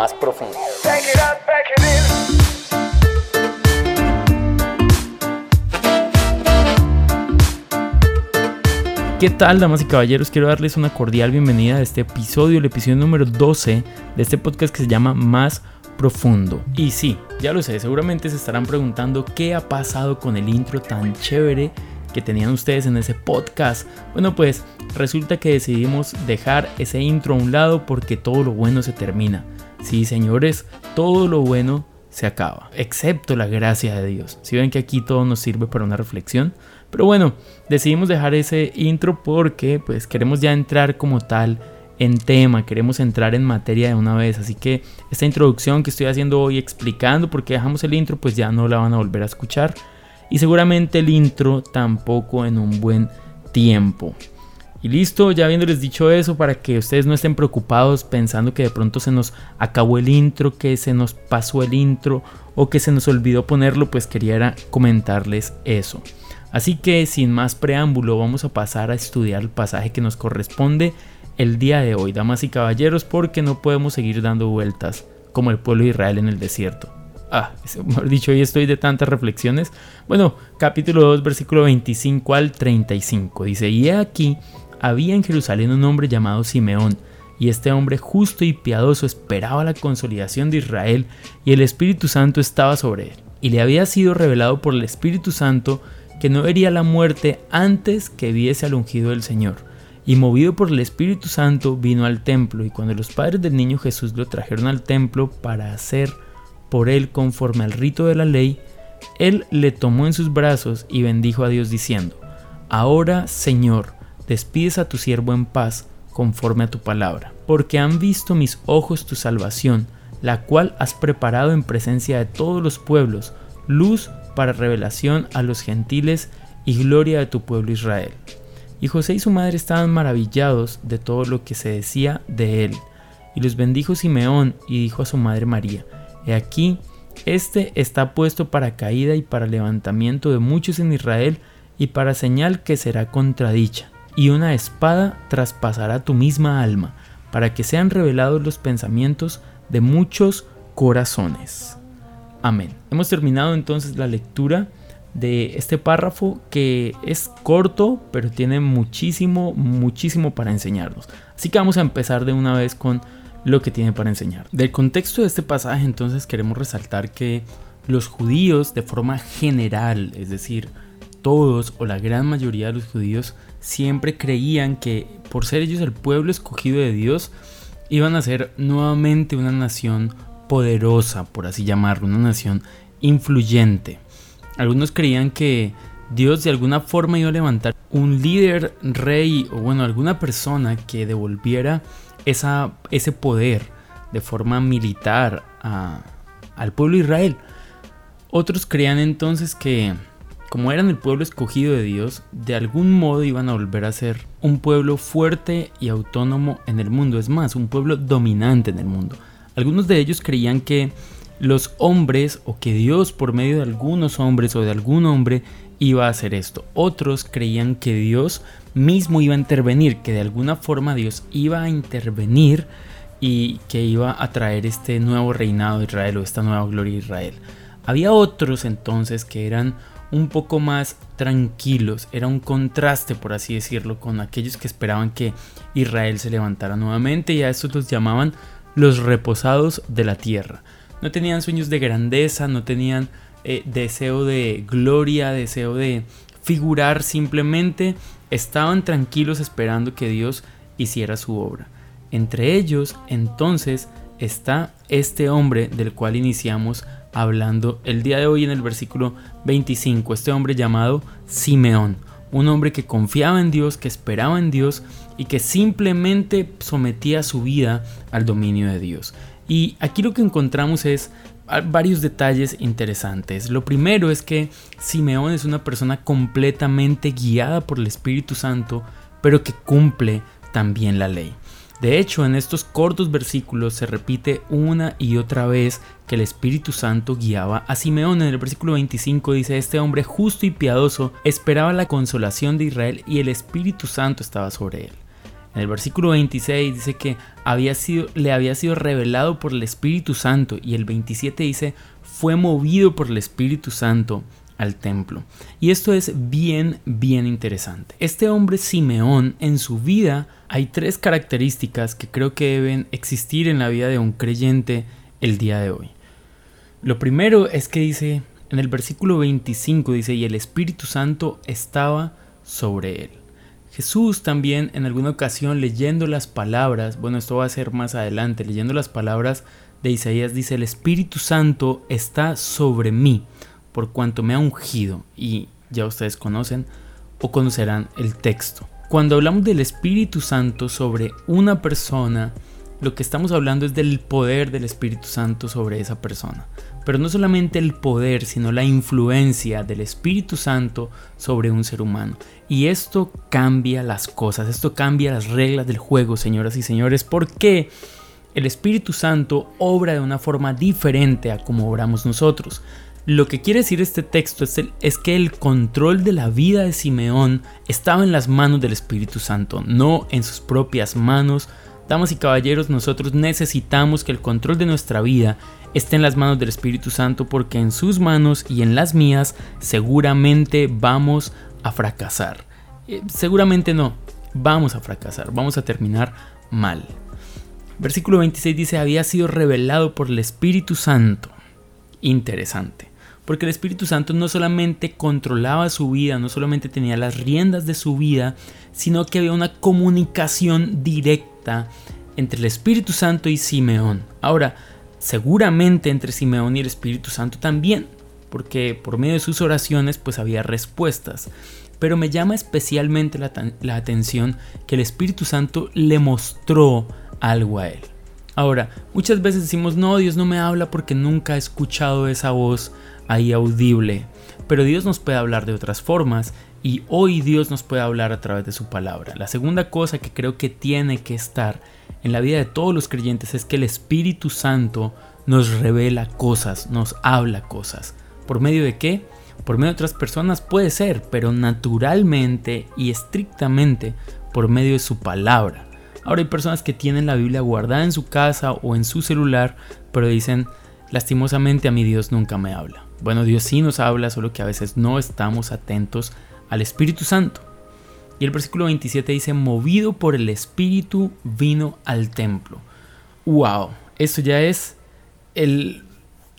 más profundo. ¿Qué tal, damas y caballeros? Quiero darles una cordial bienvenida a este episodio, el episodio número 12 de este podcast que se llama Más Profundo. Y sí, ya lo sé, seguramente se estarán preguntando qué ha pasado con el intro tan chévere que tenían ustedes en ese podcast. Bueno, pues resulta que decidimos dejar ese intro a un lado porque todo lo bueno se termina. Sí, señores, todo lo bueno se acaba, excepto la gracia de Dios. Si ven que aquí todo nos sirve para una reflexión. Pero bueno, decidimos dejar ese intro porque pues queremos ya entrar como tal en tema, queremos entrar en materia de una vez. Así que esta introducción que estoy haciendo hoy explicando por qué dejamos el intro, pues ya no la van a volver a escuchar. Y seguramente el intro tampoco en un buen tiempo. Y listo, ya habiéndoles dicho eso, para que ustedes no estén preocupados pensando que de pronto se nos acabó el intro, que se nos pasó el intro o que se nos olvidó ponerlo, pues quería comentarles eso. Así que sin más preámbulo vamos a pasar a estudiar el pasaje que nos corresponde el día de hoy, damas y caballeros, porque no podemos seguir dando vueltas como el pueblo de Israel en el desierto. Ah, mejor dicho, hoy estoy de tantas reflexiones. Bueno, capítulo 2, versículo 25 al 35. Dice, y aquí, había en Jerusalén un hombre llamado Simeón, y este hombre justo y piadoso esperaba la consolidación de Israel, y el Espíritu Santo estaba sobre él. Y le había sido revelado por el Espíritu Santo que no vería la muerte antes que viese al ungido del Señor. Y movido por el Espíritu Santo vino al templo, y cuando los padres del niño Jesús lo trajeron al templo para hacer por él conforme al rito de la ley, él le tomó en sus brazos y bendijo a Dios diciendo, Ahora, Señor, despides a tu siervo en paz, conforme a tu palabra, porque han visto mis ojos tu salvación, la cual has preparado en presencia de todos los pueblos, luz para revelación a los gentiles y gloria de tu pueblo Israel. Y José y su madre estaban maravillados de todo lo que se decía de él. Y los bendijo Simeón y dijo a su madre María, He aquí, este está puesto para caída y para levantamiento de muchos en Israel y para señal que será contradicha. Y una espada traspasará tu misma alma, para que sean revelados los pensamientos de muchos corazones. Amén. Hemos terminado entonces la lectura de este párrafo que es corto, pero tiene muchísimo, muchísimo para enseñarnos. Así que vamos a empezar de una vez con lo que tiene para enseñar. Del contexto de este pasaje entonces queremos resaltar que los judíos de forma general, es decir, todos o la gran mayoría de los judíos siempre creían que por ser ellos el pueblo escogido de Dios, iban a ser nuevamente una nación poderosa, por así llamarlo, una nación influyente. Algunos creían que Dios de alguna forma iba a levantar un líder, rey o bueno, alguna persona que devolviera esa, ese poder de forma militar al pueblo de Israel. Otros creían entonces que como eran el pueblo escogido de Dios, de algún modo iban a volver a ser un pueblo fuerte y autónomo en el mundo, es más, un pueblo dominante en el mundo. Algunos de ellos creían que los hombres o que Dios por medio de algunos hombres o de algún hombre iba a hacer esto. Otros creían que Dios mismo iba a intervenir, que de alguna forma Dios iba a intervenir y que iba a traer este nuevo reinado de Israel o esta nueva gloria de Israel. Había otros entonces que eran un poco más tranquilos, era un contraste por así decirlo con aquellos que esperaban que Israel se levantara nuevamente y a estos los llamaban los reposados de la tierra. No tenían sueños de grandeza, no tenían eh, deseo de gloria, deseo de figurar, simplemente estaban tranquilos esperando que Dios hiciera su obra. Entre ellos, entonces, está este hombre del cual iniciamos hablando el día de hoy en el versículo 25, este hombre llamado Simeón, un hombre que confiaba en Dios, que esperaba en Dios y que simplemente sometía su vida al dominio de Dios. Y aquí lo que encontramos es varios detalles interesantes. Lo primero es que Simeón es una persona completamente guiada por el Espíritu Santo, pero que cumple también la ley. De hecho, en estos cortos versículos se repite una y otra vez que el Espíritu Santo guiaba a Simeón. En el versículo 25 dice, este hombre justo y piadoso esperaba la consolación de Israel y el Espíritu Santo estaba sobre él. En el versículo 26 dice que había sido, le había sido revelado por el Espíritu Santo y el 27 dice fue movido por el Espíritu Santo al templo. Y esto es bien, bien interesante. Este hombre Simeón en su vida hay tres características que creo que deben existir en la vida de un creyente el día de hoy. Lo primero es que dice, en el versículo 25 dice, y el Espíritu Santo estaba sobre él. Jesús también en alguna ocasión leyendo las palabras, bueno, esto va a ser más adelante, leyendo las palabras de Isaías dice, el Espíritu Santo está sobre mí, por cuanto me ha ungido, y ya ustedes conocen o conocerán el texto. Cuando hablamos del Espíritu Santo sobre una persona, lo que estamos hablando es del poder del Espíritu Santo sobre esa persona. Pero no solamente el poder, sino la influencia del Espíritu Santo sobre un ser humano. Y esto cambia las cosas, esto cambia las reglas del juego, señoras y señores. ¿Por qué? El Espíritu Santo obra de una forma diferente a como obramos nosotros. Lo que quiere decir este texto es, es, que el control de la vida de Simeón estaba en las manos del Espíritu Santo, no en sus propias manos. Damas y caballeros, nosotros necesitamos que el control de nuestra vida esté en las manos del Espíritu Santo porque en sus manos y en las mías seguramente vamos a fracasar. Eh, seguramente no, vamos a fracasar, vamos a terminar mal. Versículo 26 dice, había sido revelado por el Espíritu Santo. Interesante. Porque el Espíritu Santo no solamente controlaba su vida, no solamente tenía las riendas de su vida, sino que había una comunicación directa entre el Espíritu Santo y Simeón. Ahora, seguramente entre Simeón y el Espíritu Santo también, porque por medio de sus oraciones pues había respuestas. Pero me llama especialmente la, la atención que el Espíritu Santo le mostró algo a Él. Ahora, muchas veces decimos, no, Dios no me habla porque nunca he escuchado esa voz ahí audible, pero Dios nos puede hablar de otras formas y hoy Dios nos puede hablar a través de su palabra. La segunda cosa que creo que tiene que estar en la vida de todos los creyentes es que el Espíritu Santo nos revela cosas, nos habla cosas. ¿Por medio de qué? Por medio de otras personas puede ser, pero naturalmente y estrictamente por medio de su palabra. Ahora hay personas que tienen la Biblia guardada en su casa o en su celular, pero dicen, lastimosamente a mi Dios nunca me habla. Bueno, Dios sí nos habla, solo que a veces no estamos atentos al Espíritu Santo. Y el versículo 27 dice, movido por el Espíritu vino al templo. ¡Wow! Eso ya es el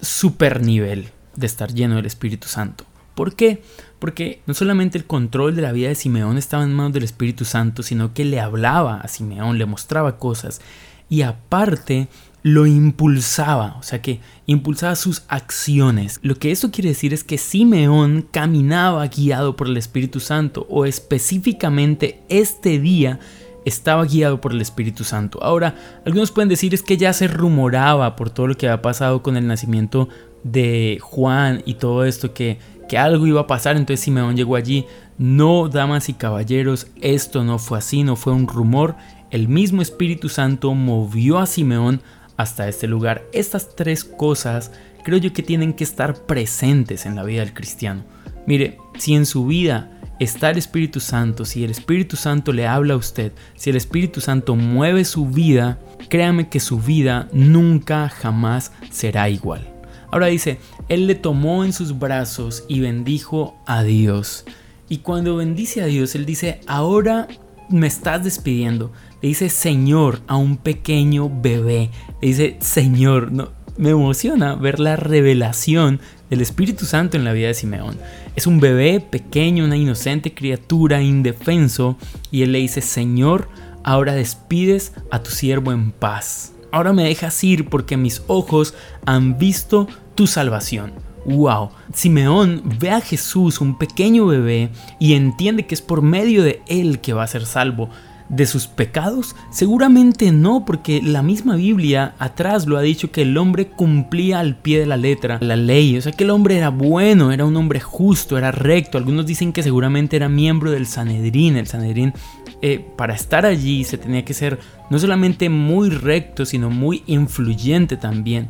super nivel de estar lleno del Espíritu Santo. ¿Por qué? Porque no solamente el control de la vida de Simeón estaba en manos del Espíritu Santo, sino que le hablaba a Simeón, le mostraba cosas y aparte lo impulsaba, o sea que impulsaba sus acciones. Lo que eso quiere decir es que Simeón caminaba guiado por el Espíritu Santo o específicamente este día estaba guiado por el Espíritu Santo. Ahora, algunos pueden decir es que ya se rumoraba por todo lo que había pasado con el nacimiento de Juan y todo esto que que algo iba a pasar, entonces Simeón llegó allí. No, damas y caballeros, esto no fue así, no fue un rumor. El mismo Espíritu Santo movió a Simeón hasta este lugar. Estas tres cosas creo yo que tienen que estar presentes en la vida del cristiano. Mire, si en su vida está el Espíritu Santo, si el Espíritu Santo le habla a usted, si el Espíritu Santo mueve su vida, créame que su vida nunca jamás será igual. Ahora dice, Él le tomó en sus brazos y bendijo a Dios. Y cuando bendice a Dios, Él dice, ahora me estás despidiendo. Le dice Señor a un pequeño bebé. Le dice Señor. No, me emociona ver la revelación del Espíritu Santo en la vida de Simeón. Es un bebé pequeño, una inocente criatura, indefenso. Y él le dice, Señor, ahora despides a tu siervo en paz. Ahora me dejas ir porque mis ojos han visto tu salvación. ¡Wow! Simeón ve a Jesús, un pequeño bebé, y entiende que es por medio de él que va a ser salvo. ¿De sus pecados? Seguramente no, porque la misma Biblia atrás lo ha dicho que el hombre cumplía al pie de la letra la ley, o sea que el hombre era bueno, era un hombre justo, era recto. Algunos dicen que seguramente era miembro del Sanedrín. El Sanedrín eh, para estar allí se tenía que ser no solamente muy recto, sino muy influyente también.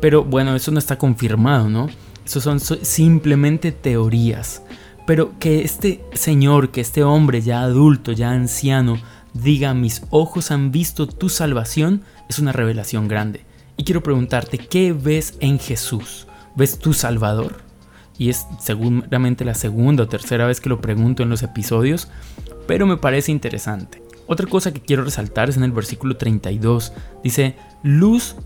Pero bueno, eso no está confirmado, ¿no? Eso son simplemente teorías. Pero que este señor, que este hombre ya adulto, ya anciano, diga mis ojos han visto tu salvación es una revelación grande. Y quiero preguntarte, ¿qué ves en Jesús? ¿Ves tu Salvador? Y es seguramente la segunda o tercera vez que lo pregunto en los episodios, pero me parece interesante. Otra cosa que quiero resaltar es en el versículo 32. Dice, luz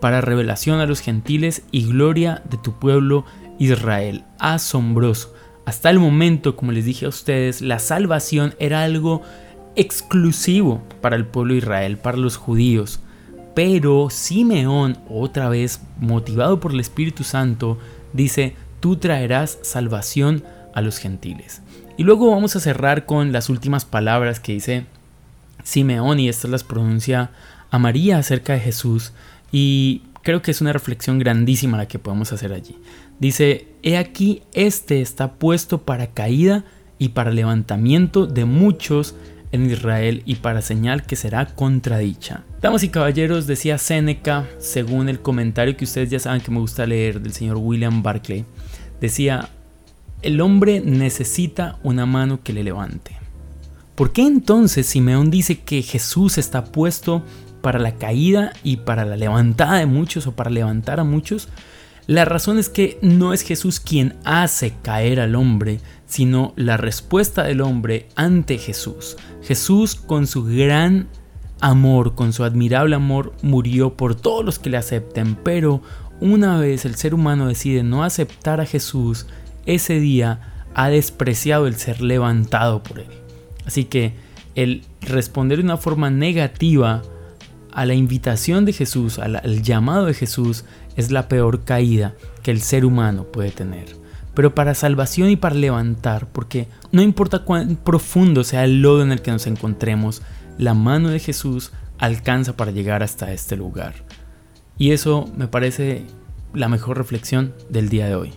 para revelación a los gentiles y gloria de tu pueblo Israel. Asombroso. Hasta el momento, como les dije a ustedes, la salvación era algo exclusivo para el pueblo de Israel, para los judíos. Pero Simeón, otra vez motivado por el Espíritu Santo, dice, tú traerás salvación a los gentiles. Y luego vamos a cerrar con las últimas palabras que dice Simeón, y estas las pronuncia a María acerca de Jesús. Y creo que es una reflexión grandísima la que podemos hacer allí. Dice, he aquí, este está puesto para caída y para levantamiento de muchos en Israel y para señal que será contradicha. Damas y caballeros, decía Séneca, según el comentario que ustedes ya saben que me gusta leer del señor William Barclay, decía, el hombre necesita una mano que le levante. ¿Por qué entonces Simeón dice que Jesús está puesto para la caída y para la levantada de muchos o para levantar a muchos? La razón es que no es Jesús quien hace caer al hombre, sino la respuesta del hombre ante Jesús. Jesús con su gran amor, con su admirable amor, murió por todos los que le acepten, pero una vez el ser humano decide no aceptar a Jesús, ese día ha despreciado el ser levantado por él. Así que el responder de una forma negativa a la invitación de Jesús, al, llamado de Jesús, es la peor caída que el ser humano puede tener. Pero para salvación y para levantar, porque no importa cuán profundo sea el lodo en el que nos encontremos, la mano de Jesús alcanza para llegar hasta este lugar. Y eso me parece la mejor reflexión del día de hoy.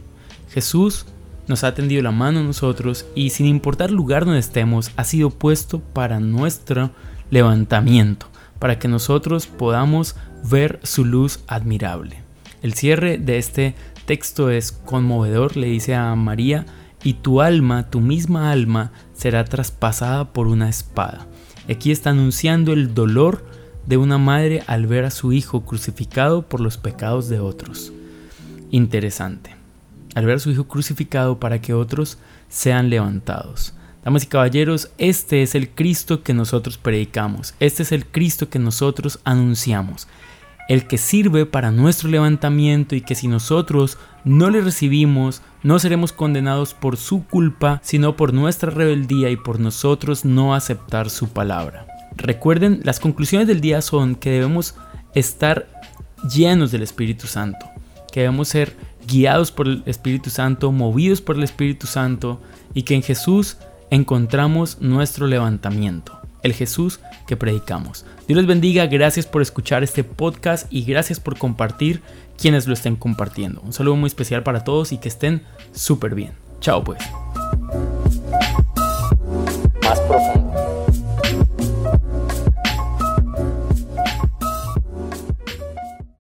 Jesús nos ha tendido la mano a nosotros y sin importar el lugar donde estemos, ha sido puesto para nuestro levantamiento, para que nosotros podamos ver su luz admirable. El cierre de este texto es conmovedor, le dice a María, y tu alma, tu misma alma, será traspasada por una espada. Aquí está anunciando el dolor de una madre al ver a su hijo crucificado por los pecados de otros. Interesante. Al ver a su hijo crucificado para que otros sean levantados. Damas y caballeros, este es el Cristo que nosotros predicamos, este es el Cristo que nosotros anunciamos, el que sirve para nuestro levantamiento y que si nosotros no le recibimos, no seremos condenados por su culpa, sino por nuestra rebeldía y por nosotros no aceptar su palabra. Recuerden, las conclusiones del día son que debemos estar llenos del Espíritu Santo, que debemos ser guiados por el Espíritu Santo, movidos por el Espíritu Santo y que en Jesús encontramos nuestro levantamiento, el Jesús que predicamos. Dios les bendiga, gracias por escuchar este podcast y gracias por compartir quienes lo estén compartiendo. Un saludo muy especial para todos y que estén súper bien. Chao pues.